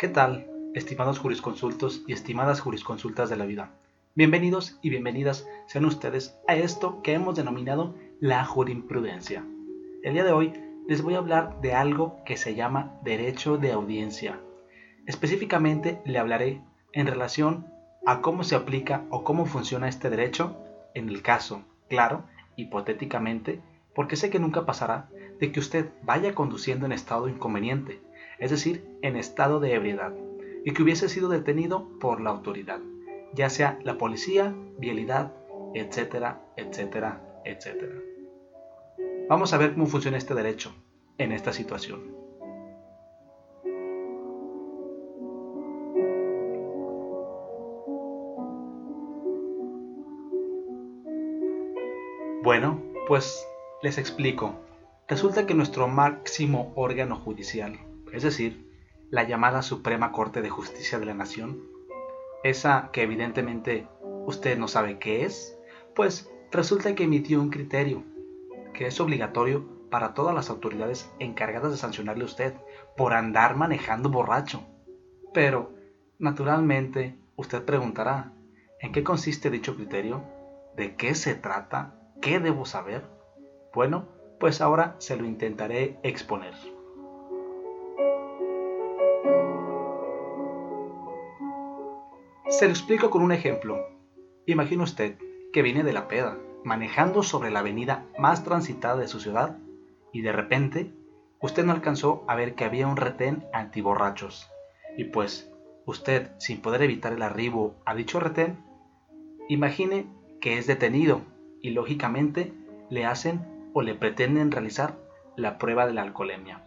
¿Qué tal, estimados jurisconsultos y estimadas jurisconsultas de la vida? Bienvenidos y bienvenidas sean ustedes a esto que hemos denominado la jurisprudencia. El día de hoy les voy a hablar de algo que se llama derecho de audiencia. Específicamente le hablaré en relación a cómo se aplica o cómo funciona este derecho en el caso, claro, hipotéticamente, porque sé que nunca pasará de que usted vaya conduciendo en estado inconveniente es decir, en estado de ebriedad, y que hubiese sido detenido por la autoridad, ya sea la policía, vialidad, etcétera, etcétera, etcétera. Vamos a ver cómo funciona este derecho en esta situación. Bueno, pues les explico. Resulta que nuestro máximo órgano judicial, es decir, la llamada Suprema Corte de Justicia de la Nación, esa que evidentemente usted no sabe qué es, pues resulta que emitió un criterio que es obligatorio para todas las autoridades encargadas de sancionarle a usted por andar manejando borracho. Pero, naturalmente, usted preguntará, ¿en qué consiste dicho criterio? ¿De qué se trata? ¿Qué debo saber? Bueno, pues ahora se lo intentaré exponer. Se lo explico con un ejemplo. Imagina usted que viene de la peda, manejando sobre la avenida más transitada de su ciudad, y de repente usted no alcanzó a ver que había un retén antiborrachos. Y pues, usted, sin poder evitar el arribo a dicho retén, imagine que es detenido y lógicamente le hacen o le pretenden realizar la prueba de la alcoholemia.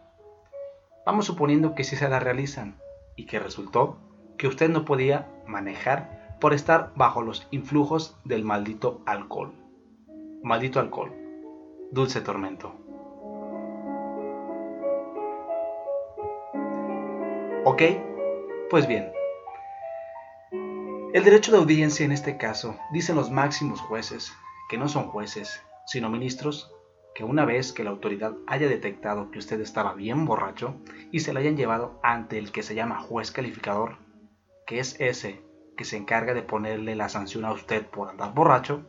Vamos suponiendo que sí se la realizan y que resultó que usted no podía manejar por estar bajo los influjos del maldito alcohol. Maldito alcohol. Dulce tormento. ¿Ok? Pues bien. El derecho de audiencia en este caso, dicen los máximos jueces, que no son jueces, sino ministros, que una vez que la autoridad haya detectado que usted estaba bien borracho y se le hayan llevado ante el que se llama juez calificador, que es ese que se encarga de ponerle la sanción a usted por andar borracho,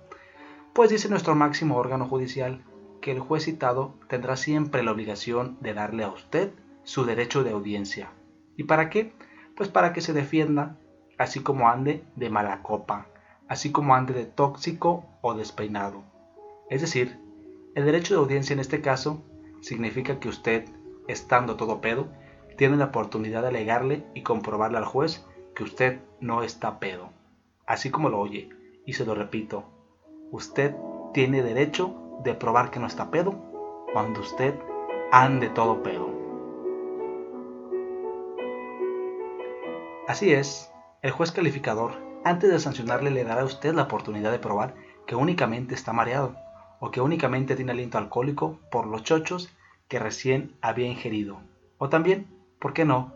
pues dice nuestro máximo órgano judicial que el juez citado tendrá siempre la obligación de darle a usted su derecho de audiencia. ¿Y para qué? Pues para que se defienda, así como ande de mala copa, así como ande de tóxico o despeinado. Es decir, el derecho de audiencia en este caso significa que usted, estando todo pedo, tiene la oportunidad de alegarle y comprobarle al juez que usted no está pedo. Así como lo oye, y se lo repito, usted tiene derecho de probar que no está pedo cuando usted ande todo pedo. Así es, el juez calificador, antes de sancionarle, le dará a usted la oportunidad de probar que únicamente está mareado o que únicamente tiene aliento alcohólico por los chochos que recién había ingerido. O también, ¿por qué no?,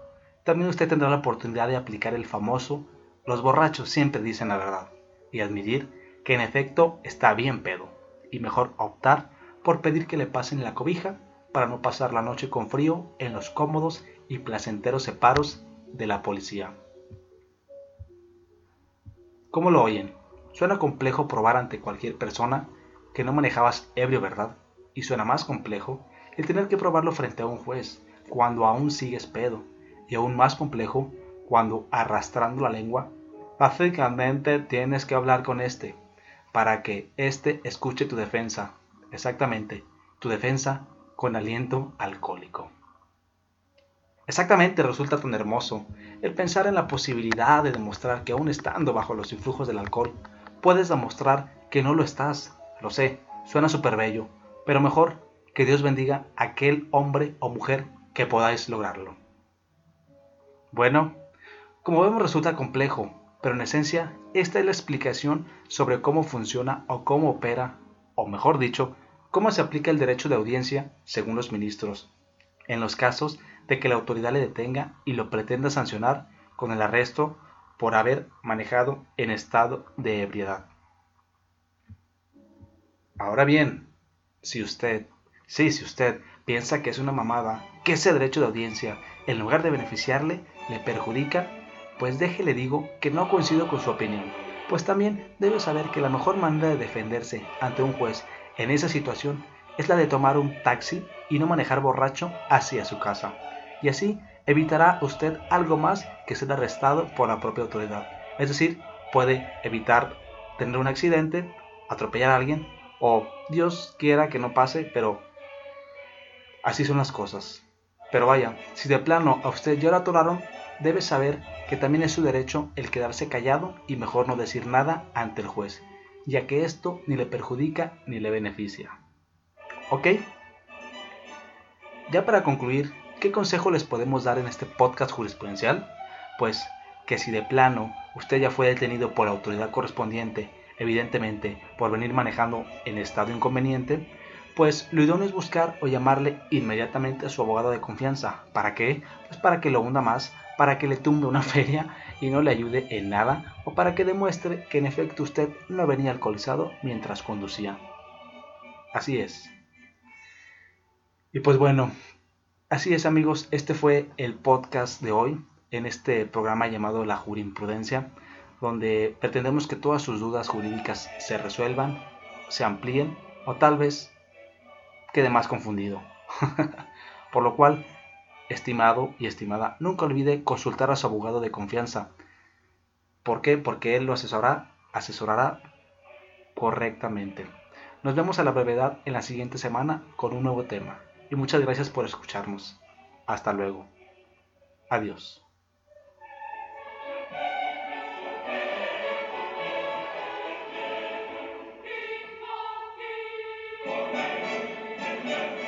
también usted tendrá la oportunidad de aplicar el famoso los borrachos siempre dicen la verdad y admitir que en efecto está bien pedo y mejor optar por pedir que le pasen la cobija para no pasar la noche con frío en los cómodos y placenteros separos de la policía. ¿Cómo lo oyen? Suena complejo probar ante cualquier persona que no manejabas ebrio, ¿verdad? Y suena más complejo el tener que probarlo frente a un juez cuando aún sigues pedo y aún más complejo cuando arrastrando la lengua, básicamente tienes que hablar con este para que éste escuche tu defensa, exactamente, tu defensa con aliento alcohólico. Exactamente resulta tan hermoso el pensar en la posibilidad de demostrar que aún estando bajo los influjos del alcohol, puedes demostrar que no lo estás. Lo sé, suena súper bello, pero mejor que Dios bendiga a aquel hombre o mujer que podáis lograrlo. Bueno, como vemos resulta complejo, pero en esencia esta es la explicación sobre cómo funciona o cómo opera, o mejor dicho, cómo se aplica el derecho de audiencia según los ministros, en los casos de que la autoridad le detenga y lo pretenda sancionar con el arresto por haber manejado en estado de ebriedad. Ahora bien, si usted, sí, si usted piensa que es una mamada, que ese derecho de audiencia, en lugar de beneficiarle, le perjudica, pues déjele digo que no coincido con su opinión, pues también debe saber que la mejor manera de defenderse ante un juez en esa situación es la de tomar un taxi y no manejar borracho hacia su casa. Y así evitará usted algo más que ser arrestado por la propia autoridad. Es decir, puede evitar tener un accidente, atropellar a alguien o Dios quiera que no pase, pero Así son las cosas. Pero vaya, si de plano a usted ya lo atoraron, debe saber que también es su derecho el quedarse callado y mejor no decir nada ante el juez, ya que esto ni le perjudica ni le beneficia. ¿Ok? Ya para concluir, ¿qué consejo les podemos dar en este podcast jurisprudencial? Pues que si de plano usted ya fue detenido por la autoridad correspondiente, evidentemente por venir manejando en estado inconveniente, pues lo idóneo es buscar o llamarle inmediatamente a su abogado de confianza. ¿Para qué? Pues para que lo hunda más, para que le tumbe una feria y no le ayude en nada, o para que demuestre que en efecto usted no venía alcoholizado mientras conducía. Así es. Y pues bueno, así es amigos, este fue el podcast de hoy, en este programa llamado La Jurisprudencia, donde pretendemos que todas sus dudas jurídicas se resuelvan, se amplíen o tal vez quede más confundido. Por lo cual, estimado y estimada, nunca olvide consultar a su abogado de confianza. ¿Por qué? Porque él lo asesorará, asesorará correctamente. Nos vemos a la brevedad en la siguiente semana con un nuevo tema. Y muchas gracias por escucharnos. Hasta luego. Adiós. Amen.